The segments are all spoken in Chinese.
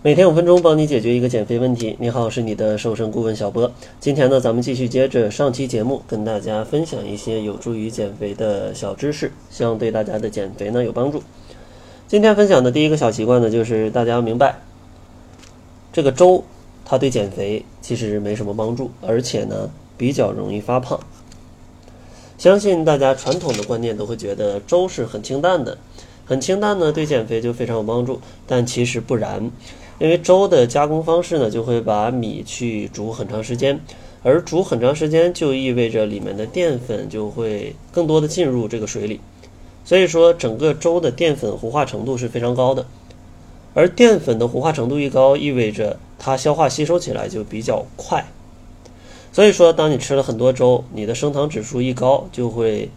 每天五分钟，帮你解决一个减肥问题。你好，是你的瘦身顾问小波。今天呢，咱们继续接着上期节目，跟大家分享一些有助于减肥的小知识，希望对大家的减肥呢有帮助。今天分享的第一个小习惯呢，就是大家要明白，这个粥它对减肥其实没什么帮助，而且呢比较容易发胖。相信大家传统的观念都会觉得粥是很清淡的，很清淡呢对减肥就非常有帮助，但其实不然。因为粥的加工方式呢，就会把米去煮很长时间，而煮很长时间就意味着里面的淀粉就会更多的进入这个水里，所以说整个粥的淀粉糊化程度是非常高的，而淀粉的糊化程度一高，意味着它消化吸收起来就比较快，所以说当你吃了很多粥，你的升糖指数一高，就会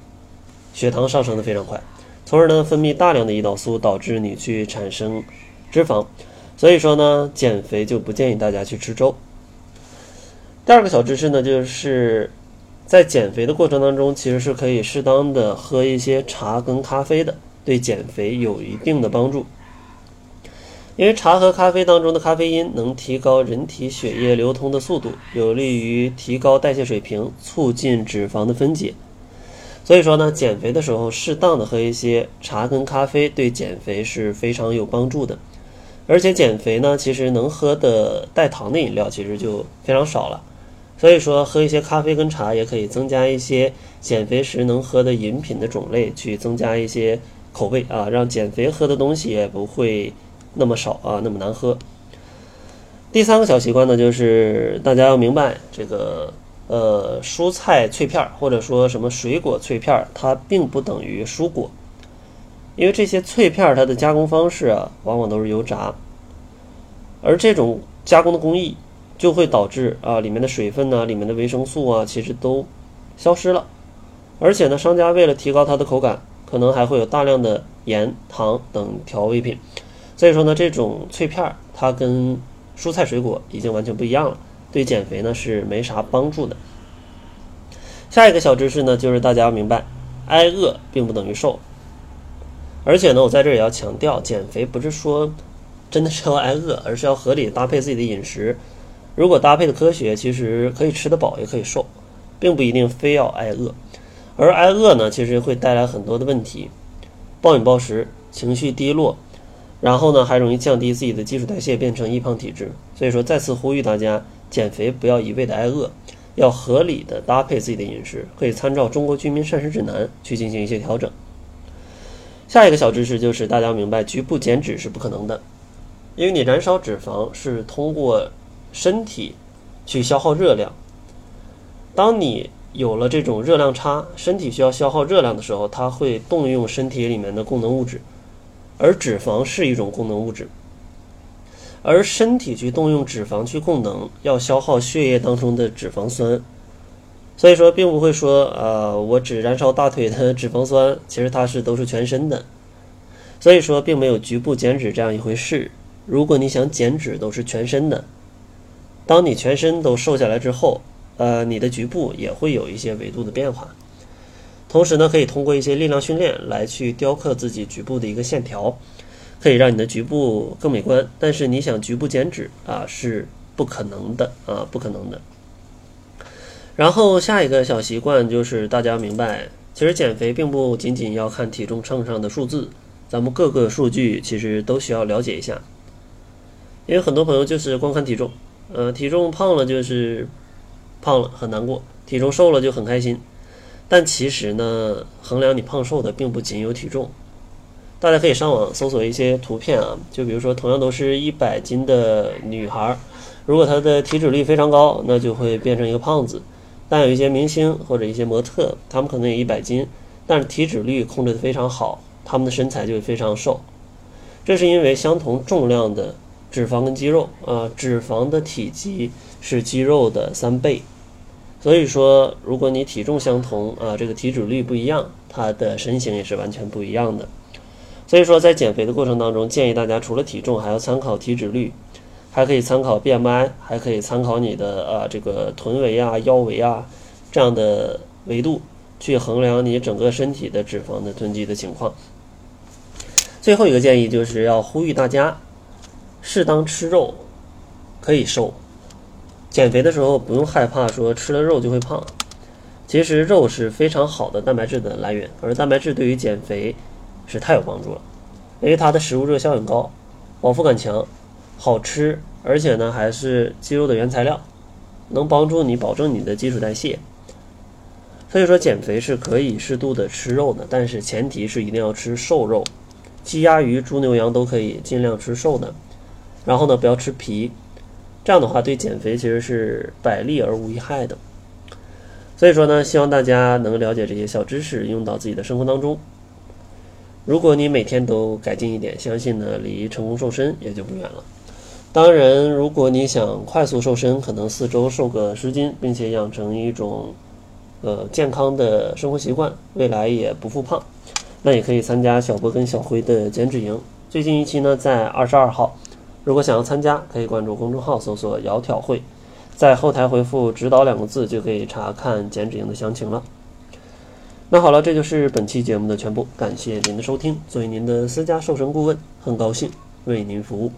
血糖上升的非常快，从而呢分泌大量的胰岛素，导致你去产生脂肪。所以说呢，减肥就不建议大家去吃粥。第二个小知识呢，就是在减肥的过程当中，其实是可以适当的喝一些茶跟咖啡的，对减肥有一定的帮助。因为茶和咖啡当中的咖啡因能提高人体血液流通的速度，有利于提高代谢水平，促进脂肪的分解。所以说呢，减肥的时候适当的喝一些茶跟咖啡，对减肥是非常有帮助的。而且减肥呢，其实能喝的带糖的饮料其实就非常少了，所以说喝一些咖啡跟茶也可以增加一些减肥时能喝的饮品的种类，去增加一些口味啊，让减肥喝的东西也不会那么少啊，那么难喝。第三个小习惯呢，就是大家要明白这个呃蔬菜脆片或者说什么水果脆片，它并不等于蔬果。因为这些脆片它的加工方式啊，往往都是油炸，而这种加工的工艺就会导致啊里面的水分呢、里面的维生素啊，其实都消失了。而且呢，商家为了提高它的口感，可能还会有大量的盐、糖等调味品。所以说呢，这种脆片它跟蔬菜水果已经完全不一样了，对减肥呢是没啥帮助的。下一个小知识呢，就是大家要明白，挨饿并不等于瘦。而且呢，我在这也要强调，减肥不是说真的是要挨饿，而是要合理搭配自己的饮食。如果搭配的科学，其实可以吃得饱，也可以瘦，并不一定非要挨饿。而挨饿呢，其实会带来很多的问题，暴饮暴食、情绪低落，然后呢，还容易降低自己的基础代谢，变成易胖体质。所以说，再次呼吁大家，减肥不要一味的挨饿，要合理的搭配自己的饮食，可以参照《中国居民膳食指南》去进行一些调整。下一个小知识就是大家明白，局部减脂是不可能的，因为你燃烧脂肪是通过身体去消耗热量。当你有了这种热量差，身体需要消耗热量的时候，它会动用身体里面的功能物质，而脂肪是一种功能物质，而身体去动用脂肪去供能，要消耗血液当中的脂肪酸。所以说，并不会说，呃，我只燃烧大腿的脂肪酸，其实它是都是全身的。所以说，并没有局部减脂这样一回事。如果你想减脂，都是全身的。当你全身都瘦下来之后，呃，你的局部也会有一些维度的变化。同时呢，可以通过一些力量训练来去雕刻自己局部的一个线条，可以让你的局部更美观。但是你想局部减脂啊，是不可能的啊，不可能的。然后下一个小习惯就是大家明白，其实减肥并不仅仅要看体重秤上的数字，咱们各个数据其实都需要了解一下。因为很多朋友就是光看体重，呃，体重胖了就是胖了很难过，体重瘦了就很开心。但其实呢，衡量你胖瘦的并不仅有体重，大家可以上网搜索一些图片啊，就比如说同样都是一百斤的女孩，如果她的体脂率非常高，那就会变成一个胖子。但有一些明星或者一些模特，他们可能有一百斤，但是体脂率控制的非常好，他们的身材就会非常瘦。这是因为相同重量的脂肪跟肌肉，啊，脂肪的体积是肌肉的三倍。所以说，如果你体重相同，啊，这个体脂率不一样，它的身形也是完全不一样的。所以说，在减肥的过程当中，建议大家除了体重，还要参考体脂率。还可以参考 BMI，还可以参考你的啊这个臀围啊、腰围啊这样的维度，去衡量你整个身体的脂肪的囤积的情况。最后一个建议就是要呼吁大家，适当吃肉可以瘦，减肥的时候不用害怕说吃了肉就会胖。其实肉是非常好的蛋白质的来源，而蛋白质对于减肥是太有帮助了，因为它的食物热效应高，饱腹感强，好吃，而且呢还是肌肉的原材料，能帮助你保证你的基础代谢。所以说减肥是可以适度的吃肉的，但是前提是一定要吃瘦肉，鸡鸭鱼猪牛羊都可以尽量吃瘦的，然后呢不要吃皮，这样的话对减肥其实是百利而无一害的。所以说呢，希望大家能了解这些小知识，用到自己的生活当中。如果你每天都改进一点，相信呢离成功瘦身也就不远了。当然，如果你想快速瘦身，可能四周瘦个十斤，并且养成一种。呃，健康的生活习惯，未来也不复胖，那也可以参加小波跟小辉的减脂营。最近一期呢，在二十二号。如果想要参加，可以关注公众号搜索“窈窕会”，在后台回复“指导”两个字，就可以查看减脂营的详情了。那好了，这就是本期节目的全部，感谢您的收听。作为您的私家瘦身顾问，很高兴为您服务。